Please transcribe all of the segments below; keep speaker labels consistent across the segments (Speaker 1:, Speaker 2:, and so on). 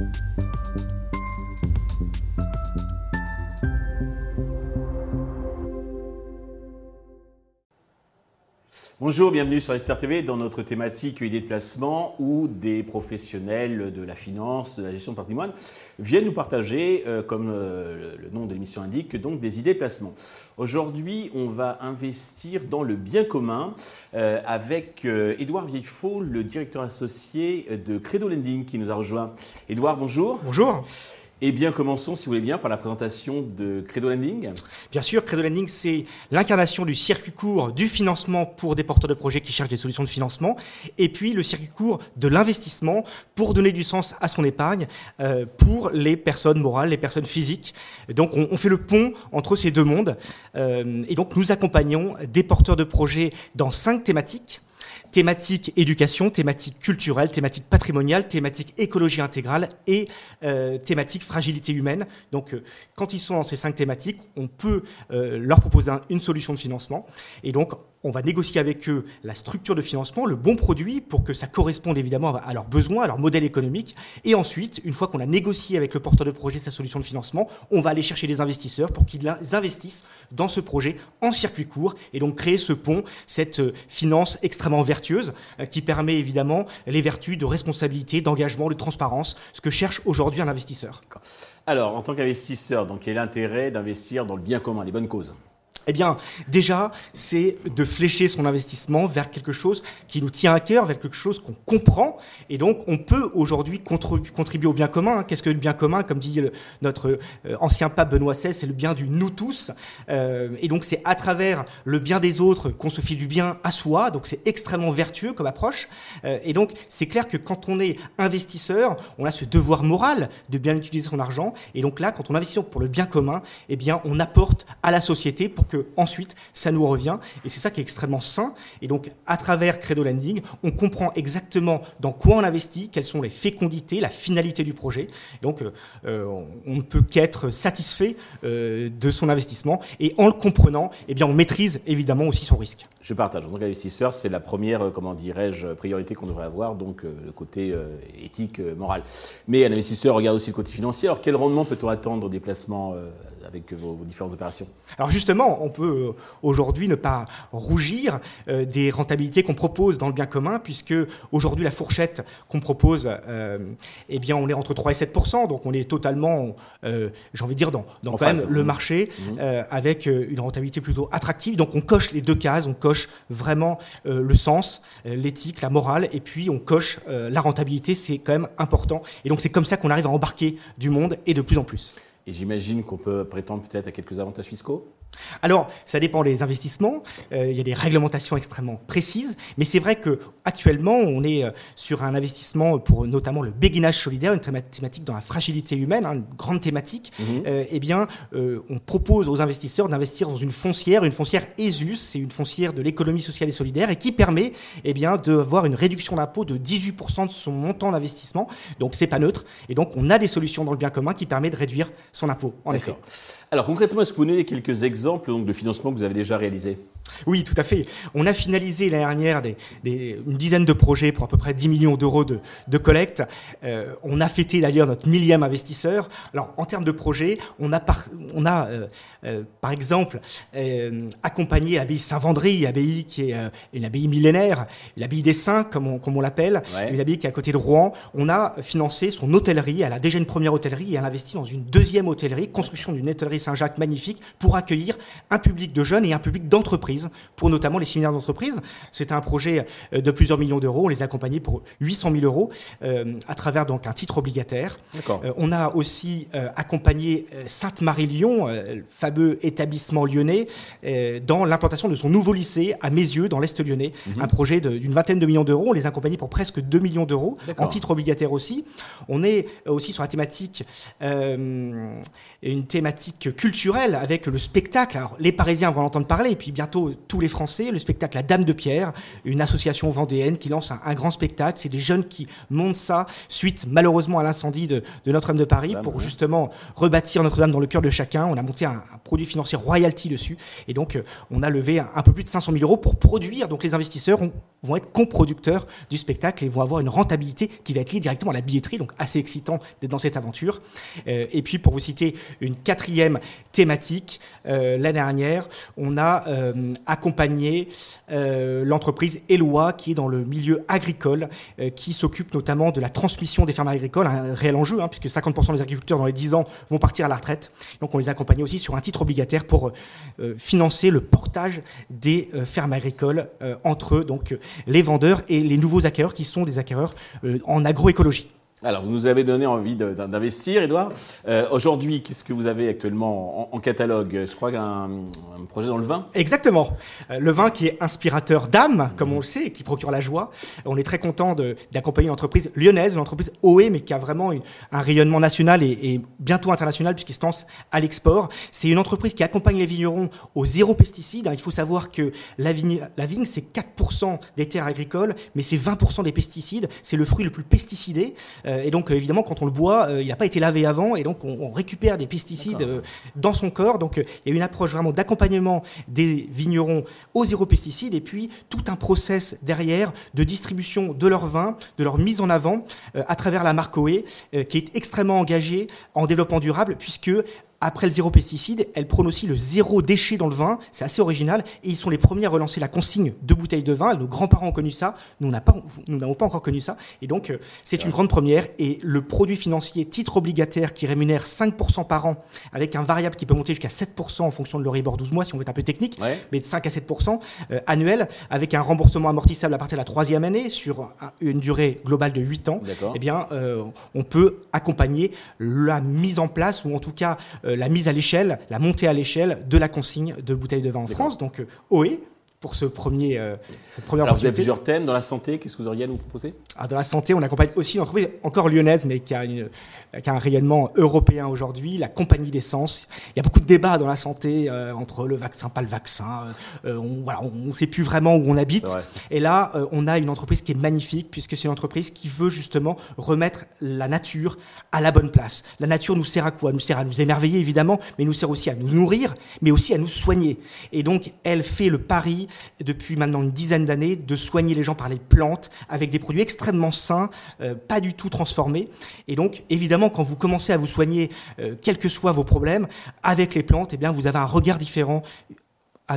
Speaker 1: you Bonjour, bienvenue sur Esther TV dans notre thématique idées de placement où des professionnels de la finance, de la gestion de patrimoine viennent nous partager, euh, comme euh, le nom de l'émission indique, donc des idées de placement. Aujourd'hui, on va investir dans le bien commun euh, avec Édouard Vieillefaux, le directeur associé de Credo Lending qui nous a rejoint. Édouard, bonjour.
Speaker 2: Bonjour.
Speaker 1: Eh bien, commençons, si vous voulez bien, par la présentation de Credo Lending.
Speaker 2: Bien sûr, Credo Lending, c'est l'incarnation du circuit court du financement pour des porteurs de projets qui cherchent des solutions de financement, et puis le circuit court de l'investissement pour donner du sens à son épargne euh, pour les personnes morales, les personnes physiques. Donc, on, fait le pont entre ces deux mondes, euh, et donc nous accompagnons des porteurs de projets dans cinq thématiques thématique éducation, thématique culturelle, thématique patrimoniale, thématique écologie intégrale et euh, thématique fragilité humaine. Donc, euh, quand ils sont dans ces cinq thématiques, on peut euh, leur proposer une solution de financement. Et donc, on va négocier avec eux la structure de financement, le bon produit pour que ça corresponde évidemment à leurs besoins, à leur modèle économique. Et ensuite, une fois qu'on a négocié avec le porteur de projet sa solution de financement, on va aller chercher des investisseurs pour qu'ils investissent dans ce projet en circuit court et donc créer ce pont, cette euh, finance extrêmement vertueuse euh, qui permet évidemment les vertus de responsabilité, d'engagement, de transparence, ce que cherche aujourd'hui un investisseur.
Speaker 1: Alors, en tant qu'investisseur, quel est l'intérêt d'investir dans le bien commun, les bonnes causes?
Speaker 2: Eh bien, déjà, c'est de flécher son investissement vers quelque chose qui nous tient à cœur, vers quelque chose qu'on comprend. Et donc, on peut aujourd'hui contribuer au bien commun. Qu'est-ce que le bien commun? Comme dit notre euh, ancien pape Benoît XVI, c'est le bien du nous tous. Euh, et donc, c'est à travers le bien des autres qu'on se fait du bien à soi. Donc, c'est extrêmement vertueux comme approche. Euh, et donc, c'est clair que quand on est investisseur, on a ce devoir moral de bien utiliser son argent. Et donc là, quand on investit pour le bien commun, eh bien, on apporte à la société pour que ensuite ça nous revient. Et c'est ça qui est extrêmement sain. Et donc, à travers Credo Lending, on comprend exactement dans quoi on investit, quelles sont les fécondités, la finalité du projet. donc, euh, euh, on ne peut qu'être satisfait euh, de son investissement. Et en le comprenant, eh bien, on maîtrise évidemment aussi son risque.
Speaker 1: Je partage. En tant qu'investisseur, c'est la première, comment dirais-je, priorité qu'on devrait avoir, donc le côté éthique, moral. Mais un investisseur regarde aussi le côté financier. Alors, quel rendement peut-on attendre des placements avec vos, différentes opérations
Speaker 2: Alors justement, on peut euh, aujourd'hui ne pas rougir euh, des rentabilités qu'on propose dans le bien commun, puisque aujourd'hui la fourchette qu'on propose, euh, eh bien, on est entre 3 et 7% donc on est totalement, j'ai envie de dire, dans, dans quand même le marché, mmh. avec une rentabilité plutôt attractive. Donc on coche les deux cases, on coche vraiment le sens, l'éthique, la morale, et puis on coche la rentabilité, c'est quand même important. Et donc c'est comme ça qu'on arrive à embarquer du monde et de plus en plus.
Speaker 1: Et j'imagine qu'on peut prétendre peut-être à quelques avantages fiscaux?
Speaker 2: Alors, ça dépend des investissements. Euh, il y a des réglementations extrêmement précises, mais c'est vrai que actuellement, on est euh, sur un investissement pour notamment le béguinage solidaire, une thématique dans la fragilité humaine, hein, une grande thématique. Mhm. Euh, eh bien, on propose aux investisseurs d'investir dans une foncière, une foncière ESUS, c'est une foncière de l'économie sociale et solidaire, et qui permet, eh bien, d'avoir une réduction d'impôt de 18% de son montant d'investissement. Donc, c'est pas neutre. Et donc, on a des solutions dans le bien commun qui permettent de réduire son impôt. En effet.
Speaker 1: Alors, concrètement, est-ce que vous nous quelques exemples donc, de financement que vous avez déjà réalisé?
Speaker 2: Oui, tout à fait. On a finalisé l'année dernière une dizaine de projets pour à peu près 10 millions d'euros de, collecte. Euh, on a fêté d'ailleurs notre millième investisseur. Alors, en termes de projets, on a par, on a, euh, euh, par exemple accompagné l'abbaye Saint-Vendry, abbaye qui est une abbaye millénaire, l'abbaye des Saints, comme on, comme on l'appelle, une abbaye qui est à côté de Rouen. On a financé son hôtellerie. Elle a déjà une première hôtellerie et elle a investi dans une deuxième hôtellerie, construction d'une hôtellerie Saint-Jacques magnifique pour accueillir un public de jeunes et un public d'entreprises pour notamment les séminaires d'entreprise. C'était un projet euh, de plusieurs millions d'euros. On les a accompagnés pour 800 000 euros euh, à travers donc un titre obligataire. Euh, on a aussi accompagné Sainte-Marie-Lyon, le fameux établissement lyonnais, dans l'implantation de son nouveau lycée à Mézieux, dans l'Est lyonnais. Mhm. Un projet d'une vingtaine de millions d'euros. On les a accompagnés pour presque 2 millions d'euros, en titre obligataire aussi. On est aussi sur la thématique une thématique culturelle avec le spectacle. Alors, les Parisiens vont en entendre parler, et puis bientôt tous les Français, le spectacle La Dame de Pierre, une association vendéenne qui lance un, grand spectacle. C'est des jeunes qui montent ça suite malheureusement à l'incendie de, Notre-Dame de Paris pour justement rebâtir Notre-Dame dans le cœur de chacun. On a monté un, produit financier royalty dessus, et donc euh, on a levé un, peu plus de 500 000 euros pour produire. Donc les investisseurs vont être coproducteurs du spectacle et vont avoir une rentabilité qui va être liée directement à la billetterie. Donc assez excitant d'être dans cette aventure. Euh, et puis pour vous citer une quatrième thématique. Euh, l'année dernière, on a euh, accompagné l'entreprise Eloi, qui est dans le milieu agricole, qui s'occupe notamment de la transmission des fermes agricoles, un réel enjeu, hein, puisque 50% des agriculteurs dans les 10 ans vont partir à la retraite. Donc on les a accompagnés aussi sur un titre obligataire pour financer le portage des fermes agricoles entre donc, les vendeurs et les nouveaux acquéreurs, qui sont des acquéreurs en agroécologie.
Speaker 1: Alors, vous nous avez donné envie d'investir, Edouard. Euh, aujourd'hui, qu'est-ce que vous avez actuellement en, catalogue? Je crois qu'un un projet dans le vin?
Speaker 2: Exactement. Euh, le vin qui est inspirateur d'âme, comme on le sait, et qui procure la joie. On est très content d'accompagner une entreprise lyonnaise, une entreprise OE, mais qui a vraiment un rayonnement national et, bientôt international, puisqu'il se lance à l'export. C'est une entreprise qui accompagne les vignerons au zéro pesticide. Il faut savoir que la vigne, la vigne c'est 4% des terres agricoles, mais c'est 20% des pesticides. C'est le fruit le plus pesticidé. Euh, et donc, euh, évidemment, quand on le boit, euh, il n'a pas été lavé avant, et donc on, récupère des pesticides dans son corps. Donc, il y a une approche vraiment d'accompagnement des vignerons au zéro pesticide, et puis tout un process derrière de distribution de leur vin, de leur mise en avant à travers la marque OE, qui est extrêmement engagée en développement durable, puisque après le zéro pesticide, elle prône aussi le zéro déchet dans le vin. C'est assez original. Et ils sont les premiers à relancer la consigne de bouteilles de vin. Nos grands-parents ont connu ça. Nous n'avons pas, encore connu ça. Et donc, euh, c'est une grande première. Et le produit financier titre obligataire qui rémunère 5% par an, avec un variable qui peut monter jusqu'à 7% en fonction de l'Euribor 12 mois, si on veut être un peu technique, mais de 5 à 7% euh, annuel, avec un remboursement amortissable à partir de la troisième année sur une durée globale de 8 ans. Eh bien, euh, on peut accompagner la mise en place, ou en tout cas, euh, la mise à l'échelle, la montée à l'échelle de la consigne de bouteilles de vin en France. Donc euh, OE, pour ce premier, euh,
Speaker 1: cette première Alors vous avez plusieurs thèmes dans la santé, qu'est-ce que vous auriez à nous proposer?
Speaker 2: Ah, Dans la santé, on accompagne aussi une entreprise encore lyonnaise, mais qui a, une, qui a un rayonnement européen aujourd'hui, la compagnie d'essence. Il y a beaucoup de débats dans la santé euh, entre le vaccin, pas le vaccin. Euh, on voilà, ne sait plus vraiment où on habite. Et là, on a une entreprise qui est magnifique, puisque c'est une entreprise qui veut justement remettre la nature à la bonne place. La nature nous sert à quoi? Nous sert à nous émerveiller, évidemment, mais nous sert aussi à nous nourrir, mais aussi à nous soigner. Et donc, elle fait le pari depuis maintenant une dizaine d'années de soigner les gens par les plantes avec des produits extrêmement sains, euh, pas du tout transformés. Et donc, évidemment, quand vous commencez à vous soigner, euh, quels que soient vos problèmes, avec les plantes, eh bien, vous avez un regard différent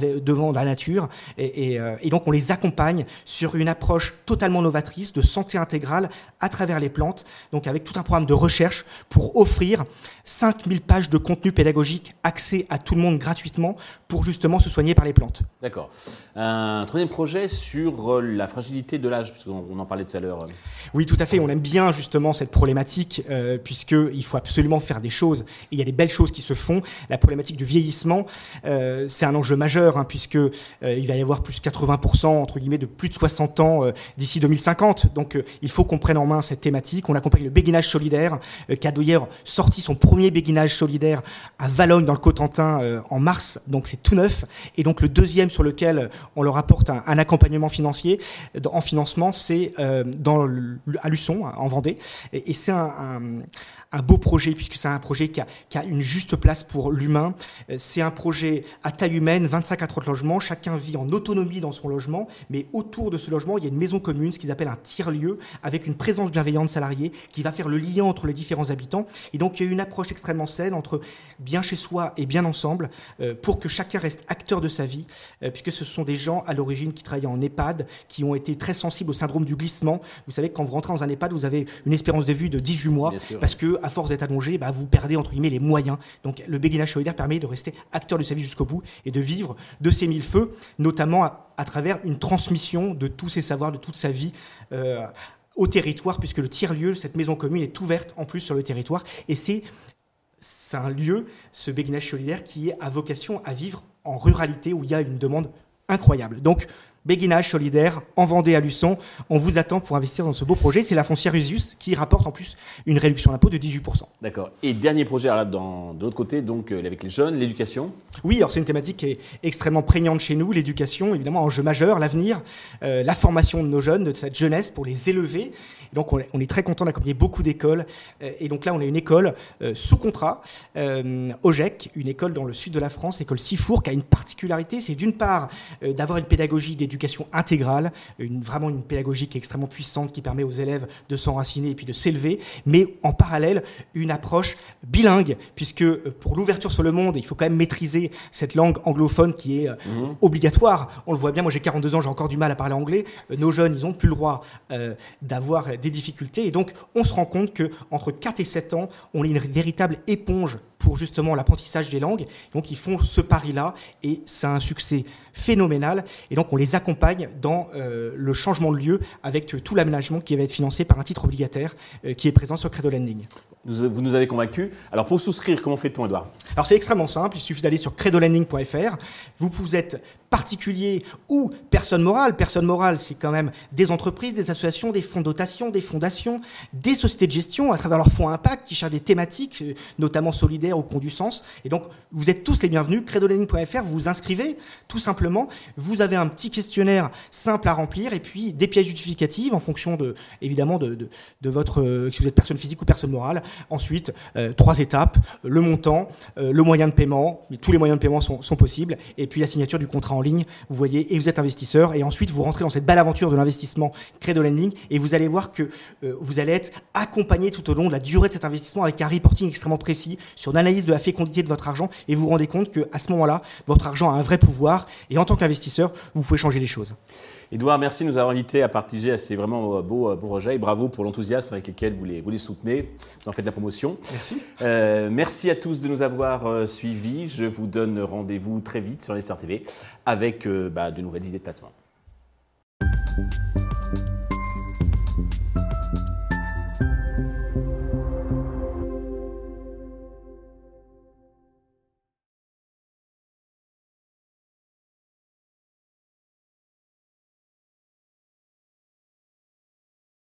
Speaker 2: devant la nature. Euh, et, donc on les accompagne sur une approche totalement novatrice de santé intégrale à travers les plantes, donc avec tout un programme de recherche pour offrir 5000 pages de contenu pédagogique accès à tout le monde gratuitement pour justement se soigner par les plantes.
Speaker 1: D'accord. Un troisième projet sur euh, la fragilité de l'âge, puisqu'on en parlait tout à l'heure.
Speaker 2: Oui, tout à fait. On aime bien justement cette problématique, euh, puisqu'il faut absolument faire des choses. Et il y a des belles choses qui se font. La problématique du vieillissement, c'est un enjeu majeur Hein, puisque euh, il va y avoir plus de 80% entre guillemets de plus de 60 ans euh, d'ici 2050. Donc euh, il faut qu'on prenne en main cette thématique. On accompagne le béguinage solidaire, d'ailleurs sorti son premier béguinage solidaire à Valogne dans le Cotentin en mars. Donc c'est tout neuf. Et donc le deuxième sur lequel on leur apporte un, accompagnement financier en financement, c'est à Luçon en Vendée. Et, c'est un beau projet, puisque c'est un projet qui a, qui a, une juste place pour l'humain. Euh, c'est un projet à taille humaine, 25 à 30 logements. Chacun vit en autonomie dans son logement, mais autour de ce logement, il y a une maison commune, ce qu'ils appellent un tiers-lieu, avec une présence bienveillante salariée qui va faire le lien entre les différents habitants. Et donc, il y a une approche extrêmement saine entre bien chez soi et bien ensemble, euh, pour que chacun reste acteur de sa vie, euh, puisque ce sont des gens à l'origine qui travaillaient en EHPAD, qui ont été très sensibles au syndrome du glissement. Vous savez, quand vous rentrez dans un EHPAD, vous avez une espérance de vie de 18 mois, parce que à force d'être allongé, bah, vous perdez entre guillemets les moyens. Donc le béguinage solidaire permet de rester acteur de sa vie jusqu'au bout et de vivre de ses mille feux, notamment à, travers une transmission de tous ses savoirs, de toute sa vie. Euh, au territoire, puisque le tiers-lieu, cette maison commune, est ouverte en plus sur le territoire. Et c'est un lieu, ce béguinage solidaire, qui a vocation à vivre en ruralité, où il y a une demande incroyable. Donc, Béguinage solidaire, en Vendée à Luçon. On vous attend pour investir dans ce beau projet. C'est la foncière Usius qui rapporte en plus une réduction d'impôt de 18%.
Speaker 1: D'accord. Et dernier projet, alors là, dans, de l'autre côté, donc euh, avec les jeunes, l'éducation?
Speaker 2: Oui, alors c'est une thématique qui est extrêmement prégnante chez nous. L'éducation, évidemment, enjeu majeur, l'avenir, euh, la formation de nos jeunes, de cette jeunesse pour les élever. Donc on est, très content d'accompagner beaucoup d'écoles. Euh, et donc là, on a une école sous contrat, OGEC, une école dans le sud de la France, école Sifour, qui a une particularité, c'est d'une part d'avoir une pédagogie des éducation intégrale, une, vraiment une pédagogie qui est extrêmement puissante, qui permet aux élèves de s'enraciner et puis de s'élever, mais en parallèle, une approche bilingue, puisque euh, pour l'ouverture sur le monde, il faut quand même maîtriser cette langue anglophone qui est euh, mhm. obligatoire. On le voit bien, moi j'ai 42 ans, j'ai encore du mal à parler anglais. Euh, nos jeunes, ils n'ont plus le droit d'avoir des difficultés. Et donc, on se rend compte que entre 4 et 7 ans, on est une véritable éponge pour justement l'apprentissage des langues. Donc, ils font ce pari-là et c'est un succès phénoménal. Et donc, on les accompagne dans euh, le changement de lieu avec tout l'aménagement qui va être financé par un titre obligataire euh, qui est présent sur Credo Lending.
Speaker 1: Vous nous avez convaincus. Alors, pour souscrire, comment fait-on, Edouard
Speaker 2: Alors, c'est extrêmement simple. Il suffit d'aller sur credolending.fr. Vous pouvez être particulier ou personne morale. Personne morale, c'est quand même des entreprises, des associations, des fonds de dotation, des fondations, des sociétés de gestion à travers leurs fonds impact qui cherchent des thématiques, euh, notamment solidaires ou qui ont du sens. Et donc, vous êtes tous les bienvenus. Credolending.fr, vous vous inscrivez tout simplement. Vous avez un petit questionnaire simple à remplir et puis des pièces justificatives en fonction de, évidemment, de, de, votre, euh, si vous êtes personne physique ou personne morale. Ensuite, euh, trois étapes, le montant, le moyen de paiement, tous les moyens de paiement sont, sont possibles, et puis la signature du contrat en ligne, vous voyez, et vous êtes investisseur, et ensuite vous rentrez dans cette belle aventure de l'investissement Credo Lending, et vous allez voir que euh, vous allez être accompagné tout au long de la durée de cet investissement avec un reporting extrêmement précis sur l'analyse de la fécondité de votre argent, et vous vous rendez compte qu'à ce moment-là, votre argent a un vrai pouvoir, et en tant qu'investisseur, vous pouvez changer les choses.
Speaker 1: Edouard, merci de nous avoir invités à partager à ces vraiment euh, beaux, euh, beaux projets et bravo pour l'enthousiasme avec lequel vous les, vous les soutenez. Vous en faites la promotion.
Speaker 2: Merci.
Speaker 1: Euh, merci à tous de nous avoir suivis. Je vous donne rendez-vous très vite sur Star TV avec bah, de nouvelles idées de placement.